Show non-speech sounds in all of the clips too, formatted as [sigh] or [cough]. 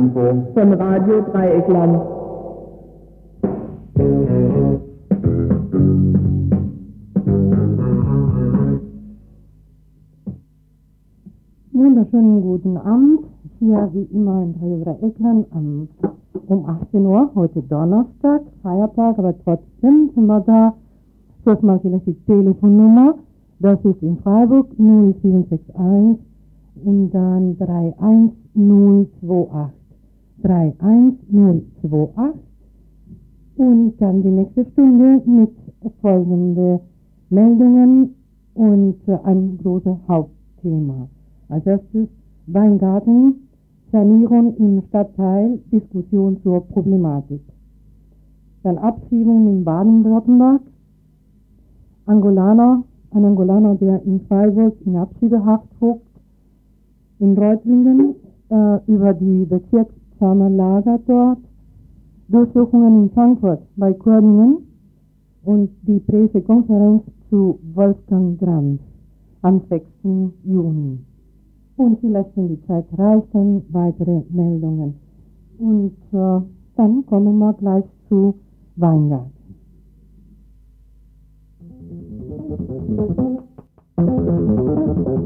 Info von Radio Dreieckland. Wunderschönen guten Abend. Hier wie immer in Radio Dreieckland am, um 18 Uhr, heute Donnerstag, Feiertag, aber trotzdem sind wir da. Ist mal vielleicht die Telefonnummer. Das ist in Freiburg 0761 und dann 31028. 31028 und dann die nächste Stunde mit folgenden Meldungen und ein großes Hauptthema. Als erstes Weingarten, Sanierung im Stadtteil, Diskussion zur Problematik. Dann Abschiebung in Baden-Württemberg, Angolaner, ein Angolaner, der in Freiburg in Abschiebehaft guckt, in Reutlingen äh, über die Bezirkssammlerlager dort, Durchsuchungen in Frankfurt bei Kurden und die Pressekonferenz zu Wolfgang Grams am 6. Juni. Und vielleicht, wenn die Zeit reicht, dann weitere Meldungen. Und äh, dann kommen wir gleich zu Weingarten. Sanierung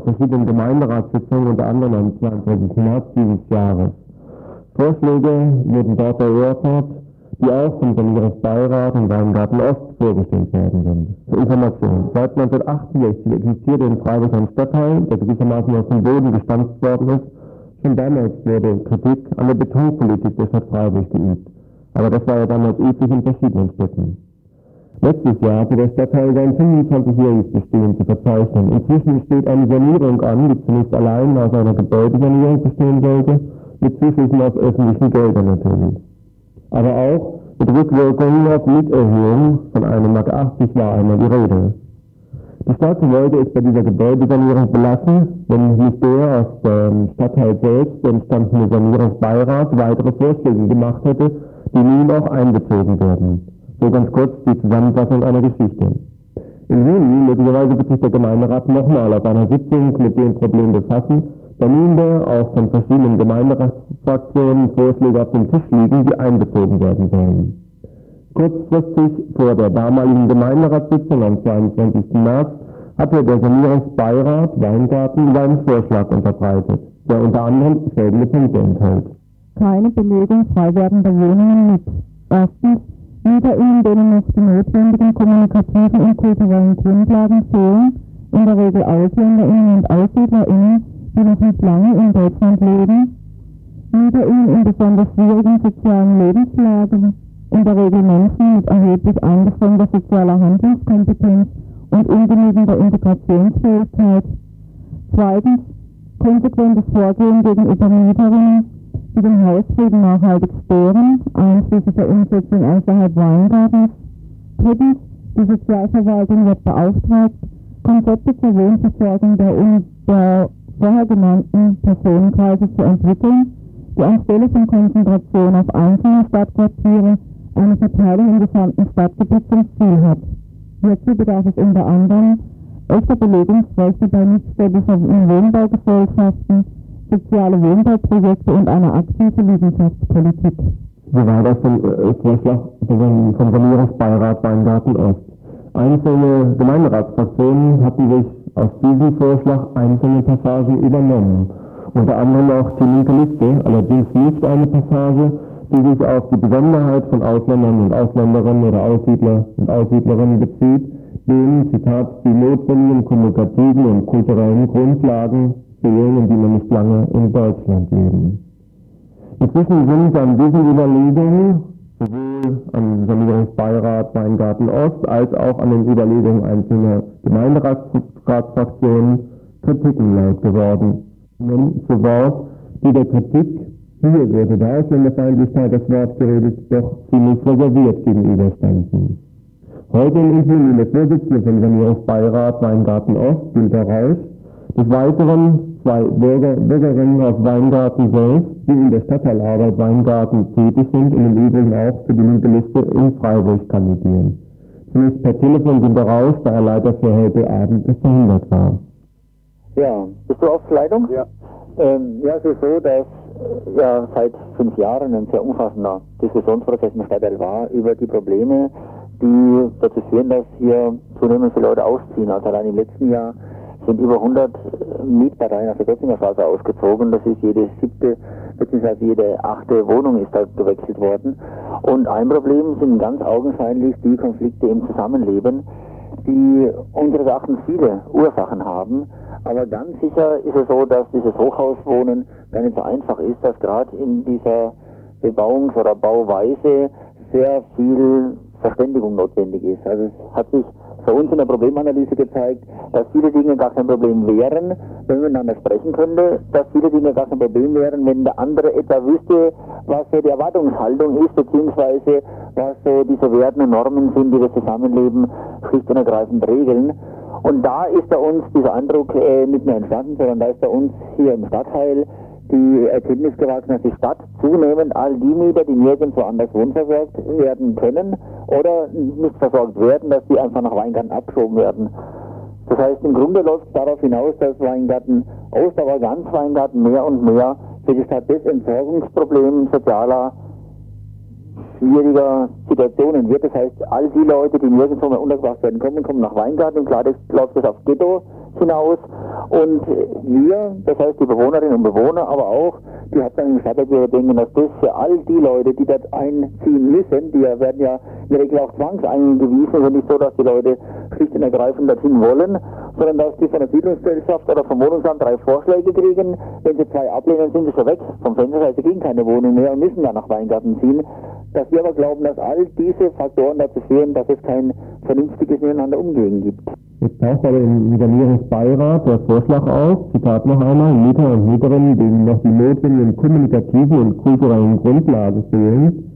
verschiedenen Gemeinderatssitzungen, unter anderem am 22. März dieses Jahres. Vorschläge wurden dort erörtert, die auch vom Sanierungsbeirat in Weingarten Ost vorgestellt werden sind. Zur Information. Seit 1968 existierte in Freiburg ein Stadtteil, der gewissermaßen aus dem Boden gestampft worden ist. Schon damals wurde Kritik an der Betonpolitik der Stadt Freiburg geübt. Aber das war ja damals üblich in verschiedenen Städten. Letztes Jahr hatte der Stadtteil sein 25-jähriges Bestehen zu verzeichnen. Inzwischen steht eine Sanierung an, die zunächst allein aus einer Gebäudesanierung bestehen sollte, mit Zuschüssen aus öffentlichen Geldern natürlich. Aber auch mit Rückwirkungen auf Mieterhöhungen von 1,80 Mark war einmal die Rede. Die Stadt wollte es bei dieser Gebäudesanierung belassen, wenn nicht der aus dem Stadtteil selbst entstandene Sanierungsbeirat weitere Vorschläge gemacht hätte, die nun auch einbezogen werden. So ganz kurz die Zusammenfassung einer Geschichte. Im Juni möglicherweise wird sich der Gemeinderat nochmal auf einer Sitzung mit dem Problem befassen, da nunmehr auch von verschiedenen Gemeinderatsfraktionen Vorschläge auf dem Tisch liegen, die einbezogen werden sollen. Kurzfristig vor der damaligen Gemeinderatssitzung am 22. März hatte der Sanierungsbeirat Weingarten seinen Vorschlag unterbreitet, der unter anderem folgende Punkte enthält. Keine Belegung frei werdender Wohnungen mit. Erstens, MieterInnen, denen noch die notwendigen kommunikativen und kulturellen Grundlagen fehlen, in der Regel AusländerInnen und AussiedlerInnen, die noch nicht lange in Deutschland leben, MieterInnen in besonders schwierigen sozialen Lebenslagen, in der Regel Menschen mit erheblich eingeschränkter sozialer Handlungskompetenz und ungenügender Integrationsfähigkeit. Zweitens, konsequentes Vorgehen gegenüber Mieterinnen, die den Hausfrieden nachhaltig stören, einschließlich der Umsetzung außerhalb Weingartens. Drittens, die Sozialverwaltung wird beauftragt, Konzepte zur Wohnversorgung der, der vorher genannten Personenkreise zu entwickeln, die anstelle von Konzentration auf einzelne Stadtquartiere eine Verteilung im gesamten Stadtgebiet zum Ziel hat. Hierzu bedarf es unter anderem Echter Belegungszweck bei nichtstädtischer Wohnbaugesellschaften, soziale Wohnbauprojekte und eine aktive Liegenschaftspolitik. Soweit aus dem äh, Vorschlag vom Sanierungsbeirat Weingarten Ost. Einzelne Gemeinderatsfraktionen hatten sich aus diesem Vorschlag einzelne Passagen übernommen. Unter anderem auch die linke Liste, allerdings nicht eine Passage, die sich auf die Besonderheit von Ausländern und Ausländerinnen oder Aussiedler und Aussiedlerinnen bezieht, denen, Zitat, die notwendigen kommunikativen und kulturellen Grundlagen und die noch nicht lange in Deutschland leben. Inzwischen sind an diesen Überlegungen sowohl am Sanierungsbeirat Weingarten Ost als auch an den Überlegungen einzelner Gemeinderatsfraktionen Kritiken laut geworden. Nun zu Wort, die der Kritik, hier wurde der Ausländerfeindlichkeit das Wort geredet, doch ziemlich reserviert gegenüberstanden. Heute in Interview der Vorsitzende vom Sanierungsbeirat Weingarten Ost, Günter Rausch, des Weiteren zwei Bürger, Bürgerinnen aus Weingarten selbst, die in der Stadtteilarbeit Weingarten tätig sind und im Übrigen auch für die linke Liste in Freiburg kandidieren. Zunächst per Telefon sind er raus, da er leider für heute Abend verhindert war. Ja, bist du auf Leitung? Ja. Ähm, ja, es ist so, dass äh, ja seit fünf Jahren ein sehr umfassender Diskussionsprozess im Stadtteil war über die Probleme, die dazu führen, dass hier zunehmend viele Leute ausziehen. Also allein im letzten Jahr sind über 100 Mietparteien auf der Götzinger Straße ausgezogen. Das ist jede siebte bzw. jede achte Wohnung ist da gewechselt worden. Und ein Problem sind ganz augenscheinlich die Konflikte im Zusammenleben, die unseres Erachtens viele Ursachen haben. Aber ganz sicher ist es so, dass dieses Hochhauswohnen gar nicht so einfach ist, dass gerade in dieser Bebauungs- oder Bauweise sehr viel Verständigung notwendig ist. Also es hat sich für uns in der Problemanalyse gezeigt, dass viele Dinge gar kein Problem wären, wenn man miteinander sprechen könnte, dass viele Dinge gar kein Problem wären, wenn der andere etwa wüsste, was die Erwartungshaltung ist, beziehungsweise was diese Werten und Normen sind, die das Zusammenleben schlicht und ergreifend regeln. Und da ist bei uns dieser Eindruck äh, nicht mehr entstanden, sondern da ist bei uns hier im Stadtteil die Erkenntnis gewachsen, dass die Stadt zunehmend all die Mieter, die nirgendwo anders wohnversorgt werden können oder nicht versorgt werden, dass die einfach nach Weingarten abgeschoben werden. Das heißt, im Grunde läuft es darauf hinaus, dass Weingarten Ost, ganz Weingarten mehr und mehr für die Stadt das Entsorgungsproblem sozialer schwieriger Situationen wird. Das heißt, all die Leute, die nirgendwo mehr untergebracht werden kommen, kommen nach Weingarten und klar, das läuft das aufs Ghetto hinaus. Und wir, das heißt die Bewohnerinnen und Bewohner, aber auch die Hauptsache Stadtbürger denken, dass das für all die Leute, die dort einziehen müssen, die werden ja in der Regel auch zwangseingewiesen, es ist nicht so, dass die Leute schlicht und ergreifend dorthin wollen, sondern dass die von der Siedlungsgesellschaft oder vom Wohnungsamt drei Vorschläge kriegen. Wenn sie zwei ablehnen, sind sie schon weg vom Fenster, sie kriegen keine Wohnung mehr und müssen dann nach Weingarten ziehen. Dass wir aber glauben, dass all diese Faktoren dazu führen, dass es kein vernünftiges Miteinander umgehen gibt. Jetzt taucht bei dem Sanierungsbeirat der Vorschlag auf, Zitat noch einmal, Mieter und Mieterinnen, denen noch die notwendigen kommunikativen und kulturellen Grundlagen fehlen,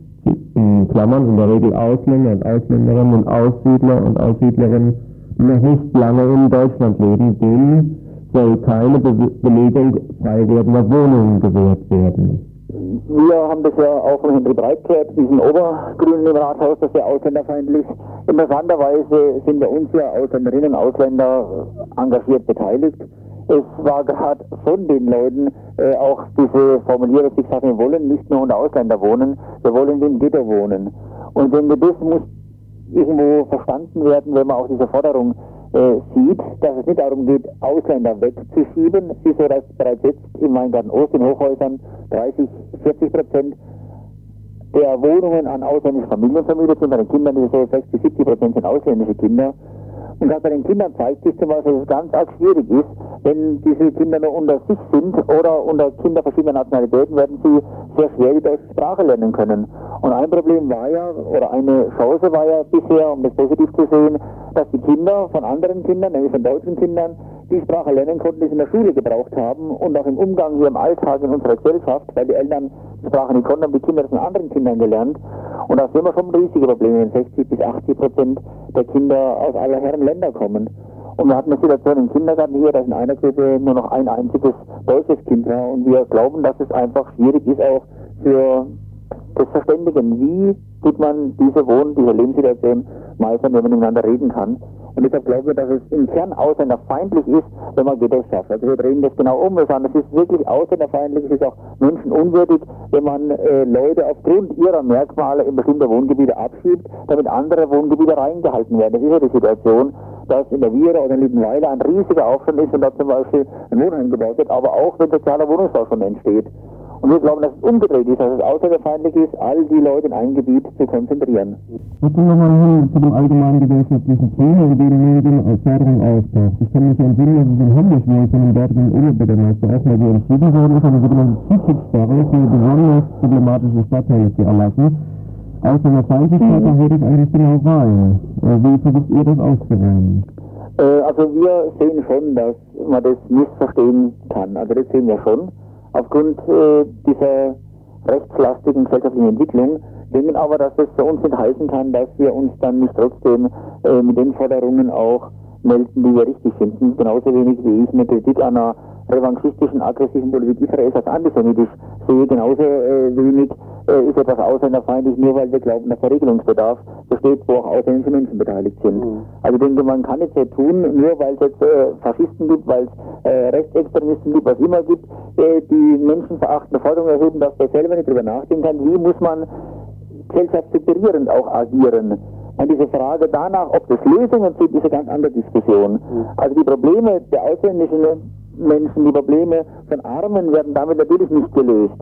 in Klammern in der Regel Ausländer und Ausländerinnen und Aussiedler und Aussiedlerinnen, noch nicht lange in Deutschland leben, denen soll keine Be Belegung frei werdender Wohnungen gewährt werden. Wir haben das ja auch von Henry Breit gehört, diesen Obergrünen im Rathaus, das ist ja ausländerfeindlich. Interessanterweise sind bei uns ja Ausländerinnen und Ausländer engagiert beteiligt. Es war gerade von den Leuten äh, auch diese Formulierung, die haben, wir wollen nicht nur unter Ausländer wohnen, wir wollen im Ghetto wohnen. Und wenn wir das muss irgendwo verstanden werden, wenn man auch diese Forderung äh, sieht, dass es nicht darum geht, Ausländer wegzuschieben. Es ist so, dass bereits jetzt im Weingarten Ost in Hochhäusern 30, 40 Prozent der Wohnungen an ausländische Familien vermietet sind. Bei den Kindern ist es so 60, 70 Prozent sind ausländische Kinder. Und gerade bei den Kindern zeigt sich zum Beispiel, dass es ganz arg schwierig ist, wenn diese Kinder nur unter sich sind oder unter Kinder verschiedener Nationalitäten, werden sie sehr schwer die deutsche Sprache lernen können. Und ein Problem war ja, oder eine Chance war ja bisher, um das positiv zu sehen, dass die Kinder von anderen Kindern, nämlich von deutschen Kindern, die Sprache lernen konnten, die sie in der Schule gebraucht haben und auch im Umgang hier im Alltag in unserer Gesellschaft, weil die Eltern die Sprache nicht konnten, haben die Kinder von anderen Kindern gelernt. Und da sehen wir schon riesige Probleme, wenn 60 bis 80 Prozent der Kinder aus aller Herren Länder kommen. Und wir hatten eine Situation im Kindergarten hier, dass in einer Gruppe nur noch ein einziges deutsches Kind war. Und wir glauben, dass es einfach schwierig ist, auch für das Verständigen. Wie tut man diese Wohn-, diese Lebenssituation meistern, wenn man miteinander reden kann? Und deshalb glaube ich, dass es im Kern ausländerfeindlich ist, wenn man Ghettos schafft. Also wir drehen das genau um. Wir sagen, es ist wirklich ausländerfeindlich, es ist auch menschenunwürdig, wenn man äh, Leute aufgrund ihrer Merkmale in bestimmte Wohngebiete abschiebt, damit andere Wohngebiete reingehalten werden. Das ist ja die Situation, dass in der Viera oder in Liebenweiler ein riesiger Aufstand ist und da zum Beispiel ein Wohnheim gebaut wird, aber auch wenn sozialer Wohnungsbau schon entsteht. Und wir glauben, dass es umgedreht ist, dass es ausländerfeindlich ist, all die Leute in ein Gebiet zu konzentrieren. Jetzt nochmal hin zu dem allgemeinen gesellschaftlichen Thema, in dem Medien als Förderung auftaucht. Ich kann mich entsinnen, dass es in Hamburg von dem dortigen Oberbürgermeister auch mal so entschieden worden ist, eine sogenannte Zuzugssperre für besonders problematische Stadtteile zu erlassen. Ausländerfeindlichkeit, da würde ich eigentlich genau rein. Wie versucht ihr das auszuräumen? Äh, also wir sehen schon, dass man das missverstehen kann. Also das sehen wir schon aufgrund äh, dieser rechtslastigen gesellschaftlichen Entwicklung, denken aber, dass das für uns nicht heißen kann, dass wir uns dann nicht trotzdem äh, mit den Forderungen auch melden, die wir richtig finden. Genauso wenig wie ich eine Kritik an einer revanchistischen, aggressiven Politik Israels als antisemitisch sehe, genauso äh, wenig äh, ist etwas ausländerfeindlich, nur weil wir glauben, dass der Regelungsbedarf besteht, wo auch ausländische Menschen beteiligt sind. Mhm. Also ich denke, man kann es so tun, nur weil es jetzt äh, Faschisten gibt, weil es äh, Rechtsextremisten gibt, was immer gibt, äh, die menschenverachtende Forderungen erheben, dass der selber nicht darüber nachdenken kann, wie muss man gesellschaftsseparierend auch agieren. Und diese Frage danach, ob das Lösungen sind, ist eine ganz andere Diskussion. Mhm. Also die Probleme der ausländischen Menschen, die Probleme von Armen werden damit natürlich nicht gelöst.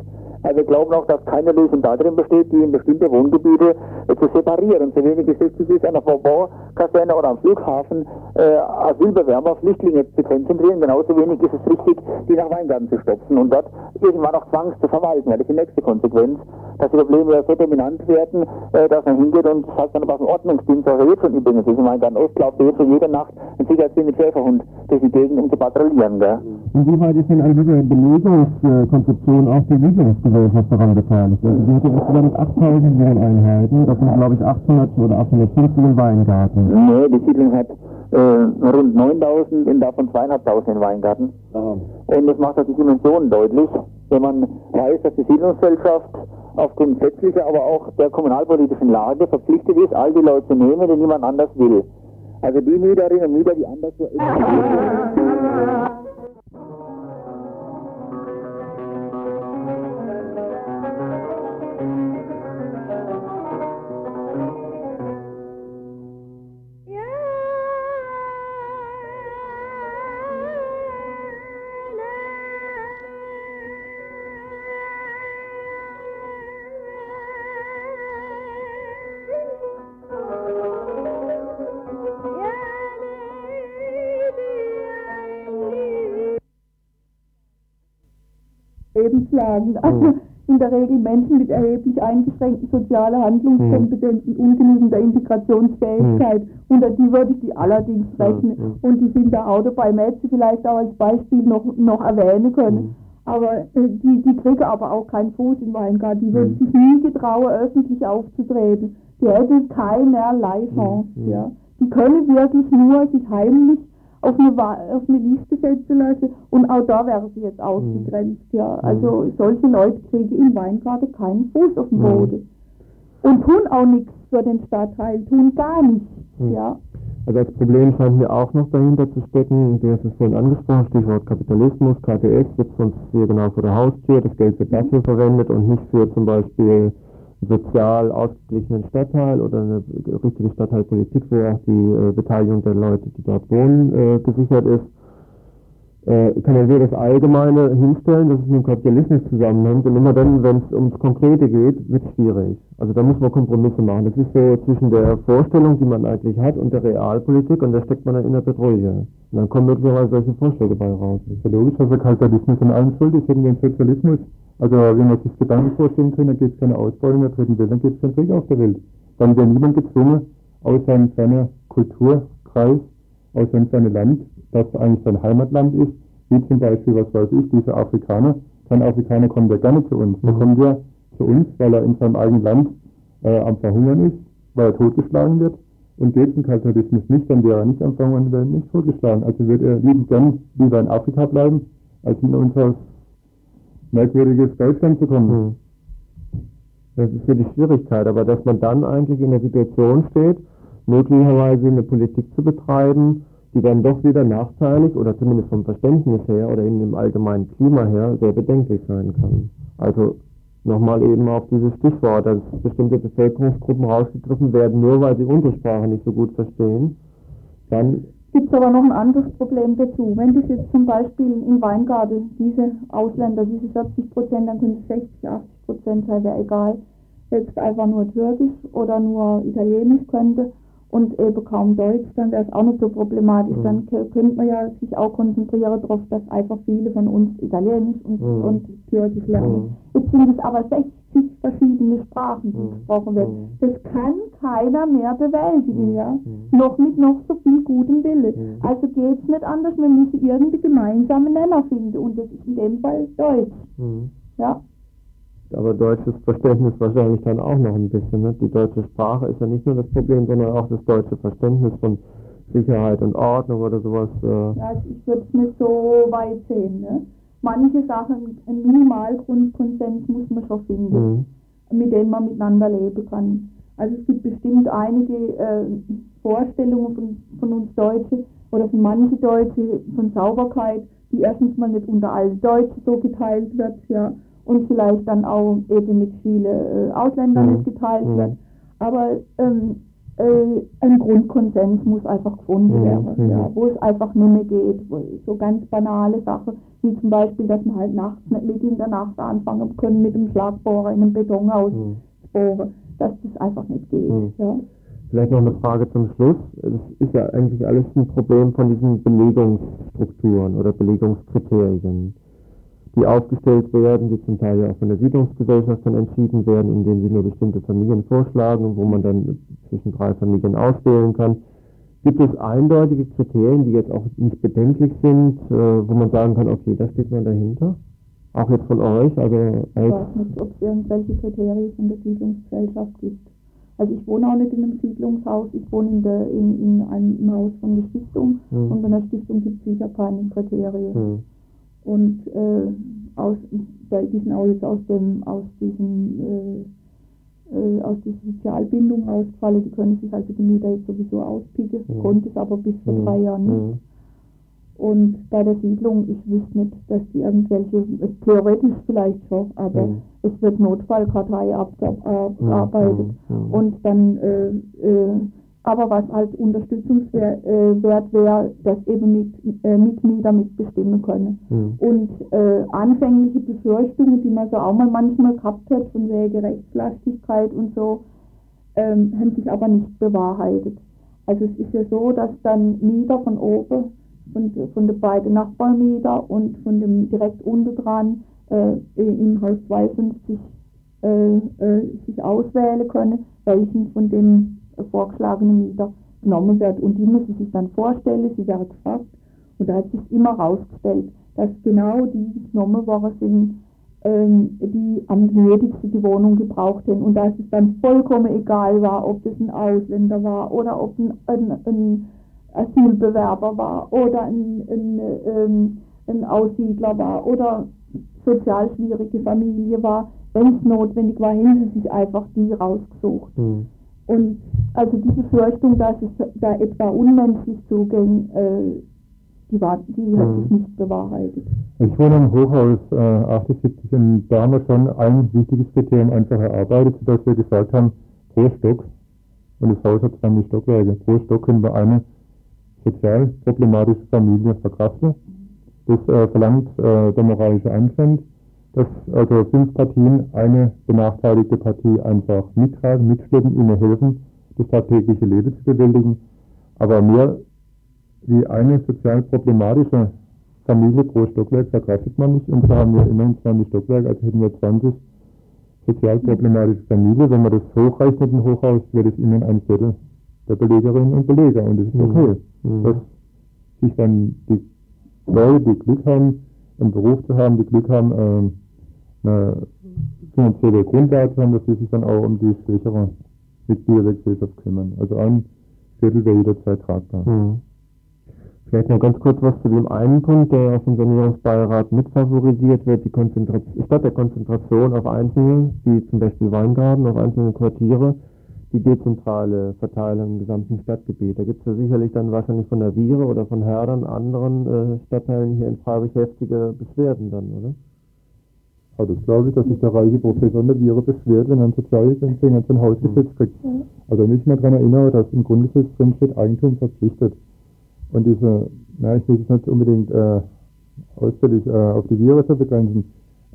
Also wir glauben auch, dass keine Lösung darin besteht, die in bestimmte Wohngebiete äh, zu separieren. So wenig es richtig ist, an der Vorbaukaserne oder am Flughafen äh, Asylbewerber, Flüchtlinge zu konzentrieren. Genauso wenig ist es richtig, die nach Weingarten zu stopfen und dort irgendwann auch zwangs zu verwalten. Das ist die nächste Konsequenz, dass die Probleme ja so dominant werden, äh, dass man hingeht und sagt dann was ein Ordnungsdienst, er jetzt schon übrigens ist. In Weingarten Ost läuft jetzt schon jede Nacht ein Sicherheitsdienst mit Schäferhund durch die Gegend, um zu patrouillieren. Gell? Inwieweit ist denn an dieser Belegungskonzeption auch die Siedlungsgesellschaft daran beteiligt? Also die hat ja insgesamt 8000 Wohneinheiten, das sind glaube ich 800 oder 850 im Weingarten. Nee, die Siedlung hat äh, rund 9000 und davon zweieinhalbtausend in Weingarten. Aha. Und das macht auch die Dimensionen deutlich, wenn man weiß, dass die Siedlungsgesellschaft aufgrund gesetzlicher, aber auch der kommunalpolitischen Lage verpflichtet ist, all die Leute zu nehmen, die niemand anders will. Also die Mieterinnen und Mieter, die anders so lebenslang. Also in der Regel Menschen mit erheblich eingeschränkten sozialer Handlungskompetenzen, mhm. ungenügender Integrationsfähigkeit. Mhm. Unter die würde ich die allerdings rechnen. Mhm. Und die sind da auch dabei, Mädchen vielleicht auch als Beispiel noch, noch erwähnen können. Mhm. Aber äh, die, die kriegen aber auch keinen Fuß in Weingarten. Die würden mhm. sich nie getrauen, öffentlich aufzutreten. Die hätten keinerlei Chance. Ja. Die können wirklich nur sich heimlich auf eine, auf eine Liste setzen lassen und auch da wäre sie jetzt ausgegrenzt. Ja. Mhm. Also solche Leute kriegen im Weingarten keinen Fuß auf den mhm. Boden. Und tun auch nichts für den Stadtteil, tun gar nichts. Mhm. Ja. Also das Problem scheint mir auch noch dahinter zu stecken, du hast es vorhin angesprochen, Stichwort Kapitalismus, KTS wird sonst hier genau vor der Haustür, das Geld wird dafür verwendet und nicht für zum Beispiel sozial ausgeglichenen Stadtteil oder eine richtige Stadtteilpolitik, wo auch die äh, Beteiligung der Leute, die dort wohnen, äh, gesichert ist, äh, kann man wieder das Allgemeine hinstellen, dass es mit dem Kapitalismus zusammenhängt und immer dann, wenn es ums Konkrete geht, wird es schwierig. Also da muss man Kompromisse machen. Das ist so zwischen der Vorstellung, die man eigentlich hat, und der Realpolitik und da steckt man dann in der Petrouille. Und dann kommen möglicherweise solche Vorschläge bei raus. Das ist der Kapitalismus an allem schuld ist, gegen den Sozialismus also wenn man sich Gedanken vorstellen kann, dann gibt es keine Ausbeutung der dritten Welt, dann gibt es keinen Krieg auf der Welt. Dann wird niemand gezwungen, aus seinem seiner Kulturkreis, aus seinem seinem Land, das eigentlich sein Heimatland ist, wie zum Beispiel, was weiß ich, dieser Afrikaner. Kein Afrikaner kommt ja gerne zu uns. Mhm. kommt ja zu uns, weil er in seinem eigenen Land äh, am Verhungern ist, weil er totgeschlagen wird. Und geht im Kapitalismus nicht, dann wäre er nicht am Verhungern, wäre er nicht totgeschlagen. Also wird er liebend gern lieber in Afrika bleiben, als in unser merkwürdiges Deutschland zu kommen. Hm. Das ist für die Schwierigkeit, aber dass man dann eigentlich in der Situation steht, möglicherweise eine Politik zu betreiben, die dann doch wieder nachteilig oder zumindest vom Verständnis her oder in dem allgemeinen Klima her sehr bedenklich sein kann. Also nochmal eben auf dieses Stichwort, dass bestimmte Bevölkerungsgruppen rausgegriffen werden, nur weil sie unsere Sprache nicht so gut verstehen, dann gibt es aber noch ein anderes Problem dazu. Wenn das jetzt zum Beispiel im Weingarten diese Ausländer, diese 40 Prozent, dann könnte es 60, 80 Prozent sein, wäre egal, jetzt einfach nur Türkisch oder nur Italienisch könnte und eben kaum Deutsch, dann wäre es auch nicht so problematisch. Mhm. Dann könnte man ja sich auch konzentrieren darauf, dass einfach viele von uns Italienisch und, mhm. und Türkisch lernen. Mhm. Jetzt sind es aber 60 verschiedene Sprachen, die mhm. gesprochen werden. Mhm. Das kann keiner mehr bewältigen, mhm. ja. Noch mit noch so viel gutem Willen. Also geht es nicht anders, wir müssen irgendwie gemeinsame Nenner finden und das ist in dem Fall Deutsch. Ja aber deutsches Verständnis wahrscheinlich dann auch noch ein bisschen. Ne? Die deutsche Sprache ist ja nicht nur das Problem, sondern auch das deutsche Verständnis von Sicherheit und Ordnung oder sowas. Äh. Ja, ich würde es nicht so weit sehen. Ne? Manche Sachen, ein Minimalgrundkonsens muss man schon finden, mhm. mit dem man miteinander leben kann. Also es gibt bestimmt einige äh, Vorstellungen von, von uns Deutschen oder von manchen Deutschen von Sauberkeit, die erstens mal nicht unter allen Deutschen so geteilt wird, ja und vielleicht dann auch eben mit vielen äh, Ausländern mhm. geteilt mhm. wird. Aber ähm, äh, ein Grundkonsens muss einfach gefunden mhm. werden, ja, wo es einfach nicht mehr geht. so ganz banale Sachen, wie zum Beispiel, dass man halt nachts nicht mit in der Nacht anfangen können mit dem Schlagbohrer in einem Betonhaus mhm. bohren, dass das einfach nicht geht. Mhm. Ja. Vielleicht noch eine Frage zum Schluss. Es ist ja eigentlich alles ein Problem von diesen Belegungsstrukturen oder Belegungskriterien die aufgestellt werden, die zum Teil ja auch von der Siedlungsgesellschaft dann entschieden werden, indem sie nur bestimmte Familien vorschlagen, wo man dann zwischen drei Familien auswählen kann. Gibt es eindeutige Kriterien, die jetzt auch nicht bedenklich sind, äh, wo man sagen kann, okay, da steht man dahinter? Auch jetzt von euch? Also ich weiß nicht, ob es irgendwelche Kriterien von der Siedlungsgesellschaft gibt. Also ich wohne auch nicht in einem Siedlungshaus, ich wohne in, der, in, in einem Haus von der Stiftung hm. und in der Stiftung gibt es sicher keine Kriterien. Hm und äh, aus, die sind auch jetzt aus dem, aus diesem, äh, äh, aus dieser Sozialbindung ausgefallen, die können sich also die Mieter jetzt sowieso auspicken, mhm. konnte es aber bis vor mhm. drei Jahren nicht. Mhm. Und bei der Siedlung, ich wüsste nicht, dass die irgendwelche, theoretisch vielleicht schon, aber mhm. es wird Notfallkartei abgearbeitet. Mhm. Mhm. Und dann äh, äh, aber was als Unterstützungswert äh, wäre, dass eben mit, äh, Mitglieder mitbestimmen können. Mhm. Und äh, anfängliche Befürchtungen, die man so auch mal manchmal gehabt hat, von wegen Rechtslastigkeit und so, ähm, haben sich aber nicht bewahrheitet. Also es ist ja so, dass dann Mieter von oben, von, von den beiden Nachbarmieter und von dem direkt unten dran äh, im Haus 52 äh, äh, sich auswählen können, welchen von dem vorgeschlagene Mieter genommen wird. Und die müssen sich dann vorstellen, sie werden gefragt. Und da hat sich immer herausgestellt, dass genau die genommen worden sind, ähm, die am nötigsten die Wohnung gebraucht haben. Und dass es dann vollkommen egal war, ob das ein Ausländer war oder ob ein, ein, ein Asylbewerber war oder ein, ein, ähm, ein Aussiedler war oder sozial schwierige Familie war. Wenn es notwendig war, haben sie sich einfach die rausgesucht. Mhm. Und also diese Fürchtung, dass es da etwa unmenschlich zuging, äh, die, war, die hat sich mhm. nicht bewahrheitet. Ich wohne im Hochhaus äh, 78 und da haben wir schon ein wichtiges Kriterium einfach erarbeitet, sodass wir gesagt haben, pro Stock, und das Haus hat dann die Stockwerke, pro Stock können wir eine sozial problematische Familie verkraften. Das äh, verlangt äh, der moralische Anstand dass also fünf Partien eine benachteiligte Partie einfach mittragen, mitschleppen, ihnen helfen, das tagtägliche Leben zu bewältigen. Aber mehr wie eine sozial problematische Familie pro Stockwerk verkraftet man nicht. Und da haben wir immerhin 20 Stockwerke, also hätten wir 20 sozial problematische Familien. Wenn man das hochrechnet im Hochhaus, wäre das immerhin ein Viertel der Belegerinnen und Beleger. Und das ist okay. Mhm. Dass sich dann die Leute, die Glück haben, einen Beruf zu haben, die Glück haben, äh, eine finanzielle Grundlage haben, dass sie sich dann auch um die schwächere Mitglieder der Gesellschaft kümmern. Also ein Viertel wäre jederzeit tragbar. Mhm. Vielleicht noch ganz kurz was zu dem einen Punkt, der dem Sanierungsbeirat mitfavorisiert wird, die Konzentration, statt der Konzentration auf Einzelne, wie zum Beispiel Weingarten, auf einzelne Quartiere, die dezentrale Verteilung im gesamten Stadtgebiet. Da gibt es ja sicherlich dann wahrscheinlich von der Viere oder von Herdern, anderen äh, Stadtteilen hier in Freiburg heftige Beschwerden dann, oder? Also das glaube ich, dass sich der reiche Professor in der Viere beschwert, wenn er ein Sozialhilfeempfänger sein Haus gesetzt kriegt. Mhm. Also da möchte ich daran erinnern, dass im Grundgesetz drin steht, Eigentum verpflichtet. Und diese, na, ich will es nicht unbedingt äh, ausführlich äh, auf die Viere zu begrenzen,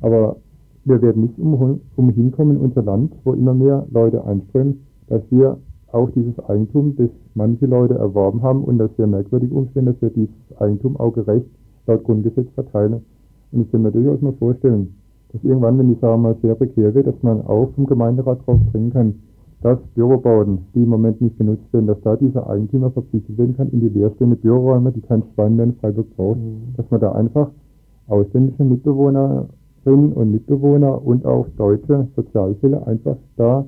aber wir werden nicht um, umhin kommen, unser Land, wo immer mehr Leute einströmen, dass wir auch dieses Eigentum, das manche Leute erworben haben und das sehr merkwürdig umstehen, dass wir dieses Eigentum auch gerecht laut Grundgesetz verteilen. Und ich kann mir durchaus mal vorstellen, dass irgendwann, wenn die Sache mal sehr prekär wird, dass man auch vom Gemeinderat drauf bringen kann, dass Bürobauten, die im Moment nicht genutzt werden, dass da dieser Eigentümer verpflichtet werden kann in die leerstehenden Büroräume, die kein Schwein mehr in Freiburg braucht, mhm. dass man da einfach ausländische Mitbewohnerinnen und Mitbewohner und auch deutsche Sozialfälle einfach da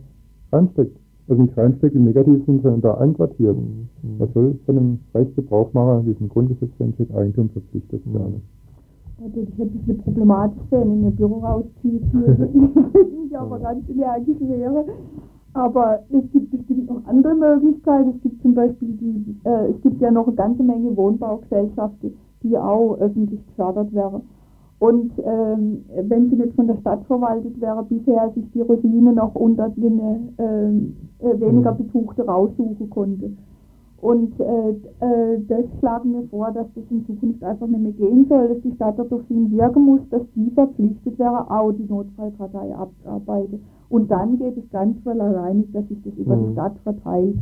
reinsteckt also nicht reinsteckt im negativen sondern da einquartiert. Mhm. Man soll von einem Recht Gebrauch machen, diesem Grundgesetz entsteht Eigentum verpflichtet werden. Ja, das hätte ich eine Problematik sehen, in ein Büro rausziehen, [laughs] würde ich aber ganz energisch wäre. Aber es gibt bestimmt noch andere Möglichkeiten. Es gibt zum Beispiel die, äh, es gibt ja noch eine ganze Menge Wohnbaugesellschaften, die auch öffentlich gefördert werden. Und ähm, wenn sie nicht von der Stadt verwaltet wäre, bisher sich die Rosine noch unter den ähm, äh, weniger mhm. Betuchte raussuchen konnte. Und äh, äh, das schlagen wir vor, dass das in Zukunft einfach nicht mehr gehen soll, dass die Stadt dadurch wirken muss, dass die verpflichtet wäre, auch die Notfallkartei abzuarbeiten. Und dann geht es ganz von alleine, dass sich das über mhm. die Stadt verteilt.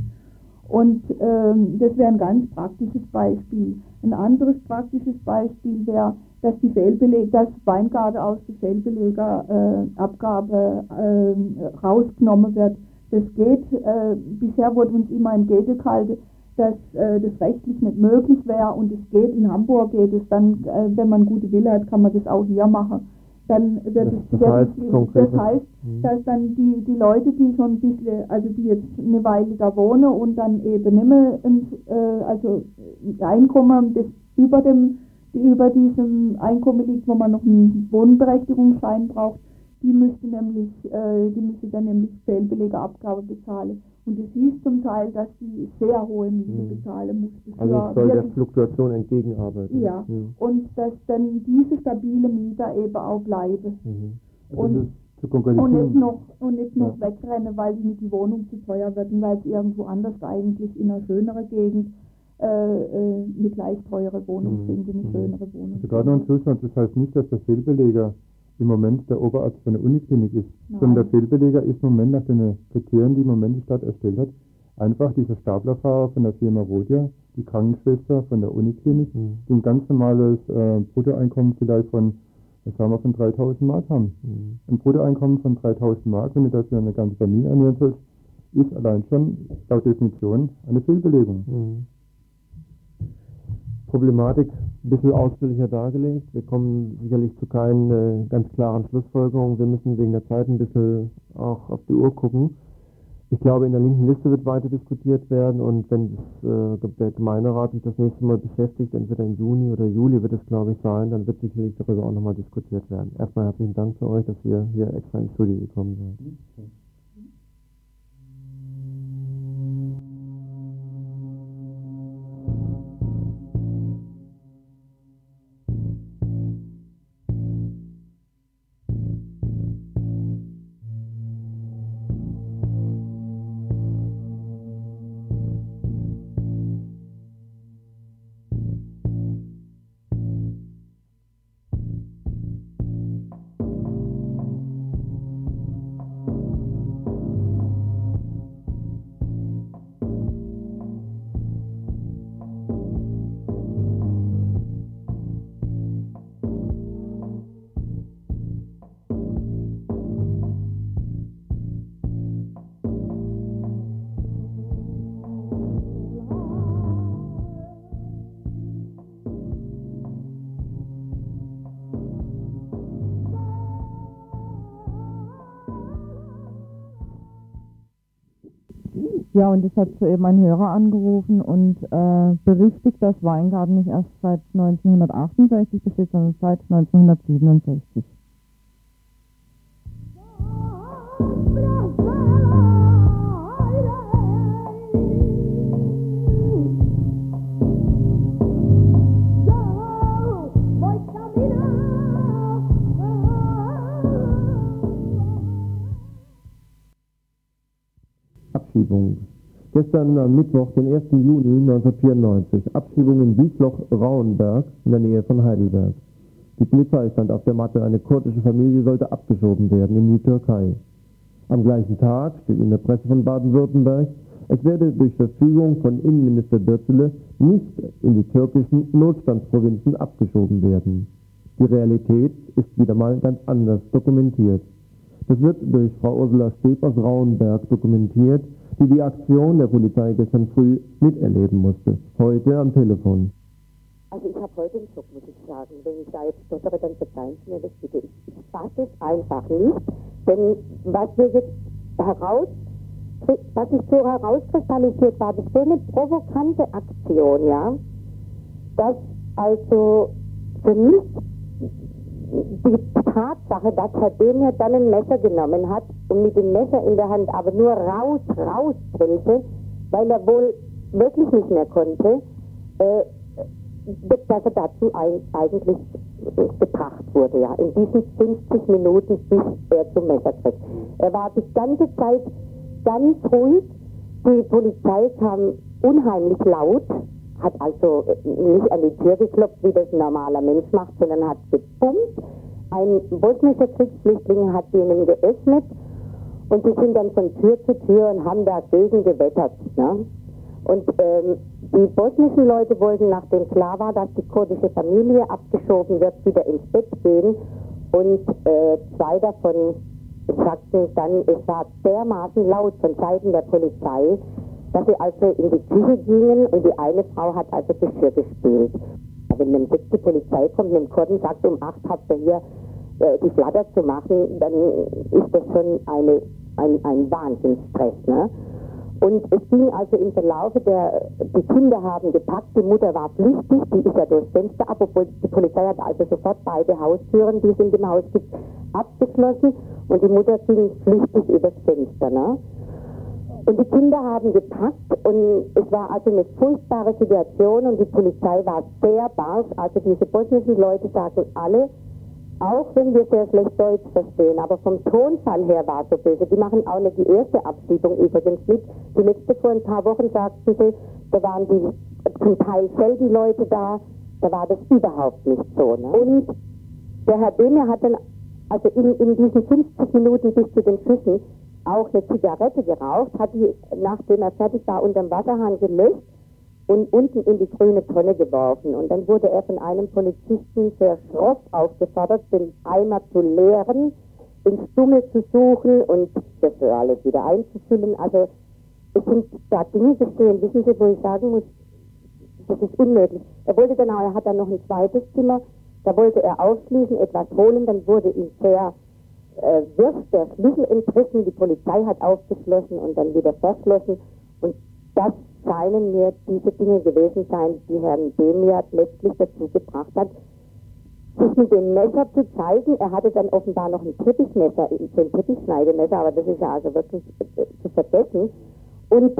Und ähm, das wäre ein ganz praktisches Beispiel. Ein anderes praktisches Beispiel wäre, dass die Fehlbeleg, dass Weingarten aus der Fehlbelegabgabe äh, äh, rausgenommen wird. Das geht. Äh, bisher wurde uns immer entgegengehalten, dass äh, das rechtlich nicht möglich wäre und es geht. In Hamburg geht es dann, äh, wenn man gute Wille hat, kann man das auch hier machen. Dann wird es, das, heißt, das heißt, mhm. dass dann die, die Leute, die schon ein bisschen, also die jetzt eine Weile da wohnen und dann eben nicht mehr, äh, also Einkommen, das über dem über diesem Einkommen liegt, wo man noch einen Wohnberechtigungsschein braucht, die müsste nämlich, äh, die müsste dann nämlich Fehlbelegerabgabe bezahlen. Und es hieß zum Teil, dass sie sehr hohe Miete mhm. bezahlen musste. Also soll der Fluktuation entgegenarbeiten. Ja, mhm. und dass dann diese stabile Mieter eben auch bleiben. Mhm. Also und, und nicht noch, und nicht noch ja. wegrennen, weil ihnen die Wohnung zu teuer wird und weil sie irgendwo anders eigentlich in einer schöneren Gegend eine gleich teure Wohnung mhm. finden, eine mhm. schönere Wohnung. Also gerade noch ein Schlusswort, das heißt nicht, dass der Fehlbeleger im Moment der Oberarzt von der Uniklinik ist, Nein. sondern der Fehlbeleger ist im Moment nach den Kriterien, die im Moment die Stadt erstellt hat, einfach dieser Staplerfahrer von der Firma Rodia, die Krankenschwester von der Uniklinik, mhm. die ein ganz normales äh, Bruttoeinkommen vielleicht von, was haben wir, von 3000 Mark haben. Mhm. Ein Bruttoeinkommen von 3000 Mark, wenn du dafür eine ganze Familie ernähren sollst, ist allein schon laut Definition eine Fehlbelegung. Mhm. Problematik ein bisschen ausführlicher dargelegt. Wir kommen sicherlich zu keinen äh, ganz klaren Schlussfolgerungen. Wir müssen wegen der Zeit ein bisschen auch auf die Uhr gucken. Ich glaube, in der linken Liste wird weiter diskutiert werden und wenn das, äh, der Gemeinderat sich das nächste Mal beschäftigt, entweder im Juni oder Juli wird es, glaube ich, sein, dann wird sicherlich darüber auch nochmal diskutiert werden. Erstmal herzlichen Dank für euch, dass ihr hier extra ins Studio gekommen seid. Ja, und es hat soeben ein Hörer angerufen und äh, berichtigt, dass Weingarten nicht erst seit 1968 besteht, sondern seit 1967. Abschiebung. Gestern am Mittwoch, den 1. Juni 1994, Abschiebung in Wiesloch-Rauenberg in der Nähe von Heidelberg. Die Polizei stand auf der Matte, eine kurdische Familie sollte abgeschoben werden in die Türkei. Am gleichen Tag steht in der Presse von Baden-Württemberg, es werde durch Verfügung von Innenminister Dörzele nicht in die türkischen Notstandsprovinzen abgeschoben werden. Die Realität ist wieder mal ganz anders dokumentiert. Das wird durch Frau Ursula Steb aus Rauenberg dokumentiert, die die Aktion der Polizei gestern früh miterleben musste. Heute am Telefon. Also ich habe heute einen Schock, muss ich sagen. Wenn ich da jetzt stottere, dann verzeihen Sie mir das bitte. Ich, fasse es einfach nicht. Denn was wir jetzt heraus, was sich so herauskristallisiert war, das so eine provokante Aktion, ja, dass also für mich die Tatsache, dass Herr Demir dann ein Messer genommen hat und mit dem Messer in der Hand aber nur raus, raus brüllte, weil er wohl wirklich nicht mehr konnte, äh, dass er dazu ein, eigentlich gebracht wurde, ja, in diesen 50 Minuten, bis er zum Messer kriegt. Er war die ganze Zeit ganz ruhig, die Polizei kam unheimlich laut, hat also nicht an die Tür geklopft, wie das ein normaler Mensch macht, sondern hat gepumpt. Ein bosnischer Kriegsflüchtling hat denen geöffnet und die sind dann von Tür zu Tür und haben dagegen gewettert. Ne? Und ähm, die bosnischen Leute wollten, nachdem klar war, dass die kurdische Familie abgeschoben wird, wieder ins Bett gehen. Und äh, zwei davon sagten dann, es war dermaßen laut von Seiten der Polizei, dass sie also in die Küche gingen und die eine Frau hat also Geschirr gespielt. Wenn dann die Polizei kommt und dem Kurden sagt, um acht habt ihr hier äh, die Flatter zu machen, dann ist das schon eine, ein, ein Wahnsinnsstress. Ne? Und es ging also im Verlaufe der, die Kinder haben gepackt, die Mutter war flüchtig, die ist ja durchs Fenster ab, obwohl die Polizei hat also sofort beide Haustüren, die es in dem Haus gibt, abgeschlossen und die Mutter ging flüchtig übers Fenster. Ne? Und die Kinder haben gepackt und es war also eine furchtbare Situation und die Polizei war sehr barsch. Also diese bosnischen Leute sagen alle, auch wenn wir sehr schlecht Deutsch verstehen, aber vom Tonfall her war es so böse. Die machen auch nicht die erste Abschiebung übrigens mit. Die letzte vor ein paar Wochen sagten sie, da waren die zum Teil selben Leute da, da war das überhaupt nicht so. Ne? Und der Herr Demir hat dann, also in, in diesen 50 Minuten bis zu den Schüssen, auch eine Zigarette geraucht, hat die, nachdem er fertig war, unterm Wasserhahn gelöscht und unten in die grüne Tonne geworfen. Und dann wurde er von einem Polizisten sehr schroff aufgefordert, den Eimer zu leeren, ins Stummel zu suchen und das alles wieder einzufüllen. Also es sind da Dinge geschehen, wissen Sie, wo ich sagen muss, das ist unmöglich. Er wollte auch, er hat dann noch ein zweites Zimmer, da wollte er aufschließen, etwas holen, dann wurde ihm sehr äh, wird der Schlüssel entrissen, die Polizei hat aufgeschlossen und dann wieder verschlossen. Und das scheinen mir diese Dinge gewesen sein, die Herrn Demiat letztlich dazu gebracht hat, sich mit dem Messer zu zeigen. Er hatte dann offenbar noch ein Teppichmesser, ein Teppichschneidemesser, aber das ist ja also wirklich äh, zu vergessen. Und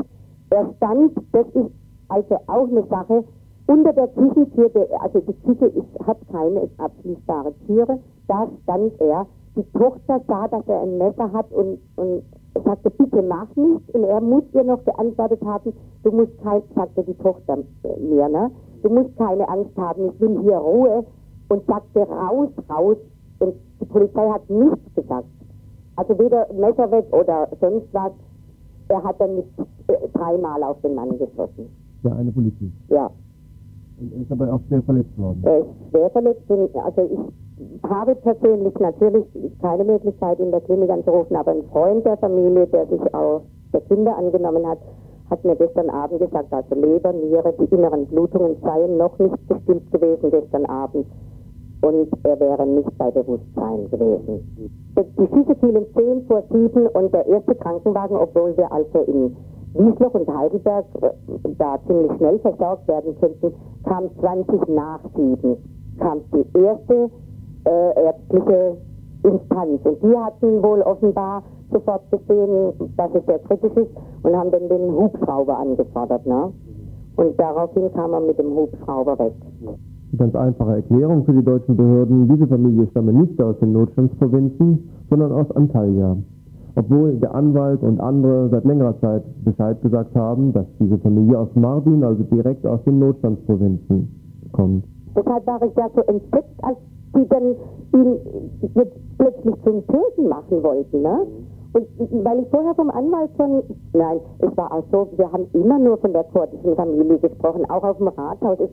er stand, das ist also auch eine Sache, unter der Küchentür, also die Küche ist, hat keine abschließbare Türe, da stand er die Tochter sah, dass er ein Messer hat und, und sagte, bitte mach nichts. Und er muss ihr noch geantwortet haben, du musst kein, sagte die Tochter mir, ne? Du musst keine Angst haben, ich will hier Ruhe. Und sagte raus, raus. Und die Polizei hat nichts gesagt. Also weder Messer weg oder sonst was. Er hat dann mit äh, dreimal auf den Mann geschossen. Ja, eine Polizist. Ja. Und er ist aber auch schwer verletzt worden. Er ist schwer verletzt. Und, also ich habe persönlich natürlich keine Möglichkeit, in der Klinik anzurufen, aber ein Freund der Familie, der sich auch der Kinder angenommen hat, hat mir gestern Abend gesagt, also Leber, Niere, die inneren Blutungen seien noch nicht bestimmt gewesen gestern Abend und er wäre nicht bei Bewusstsein gewesen. Die Schüsse fielen 10 vor 7 und der erste Krankenwagen, obwohl wir also in Wiesloch und Heidelberg äh, da ziemlich schnell versorgt werden könnten, kam 20 nach 7. Kam die erste äh, ärztliche Instanz. Und die hatten wohl offenbar sofort gesehen, dass es sehr kritisch ist und haben dann den Hubschrauber angefordert. Ne? Und daraufhin kam er mit dem Hubschrauber weg. Ganz einfache Erklärung für die deutschen Behörden, diese Familie stamme nicht aus den Notstandsprovinzen, sondern aus Antalya. obwohl der Anwalt und andere seit längerer Zeit Bescheid gesagt haben, dass diese Familie aus Mardin, also direkt aus den Notstandsprovinzen, kommt. Deshalb war ich ja so entsetzt, als die dann ihn jetzt plötzlich zum Türken machen wollten. Ne? Und weil ich vorher vom Anwalt schon, nein, es war auch so, wir haben immer nur von der kurdischen Familie gesprochen, auch auf dem Rathaus. Es,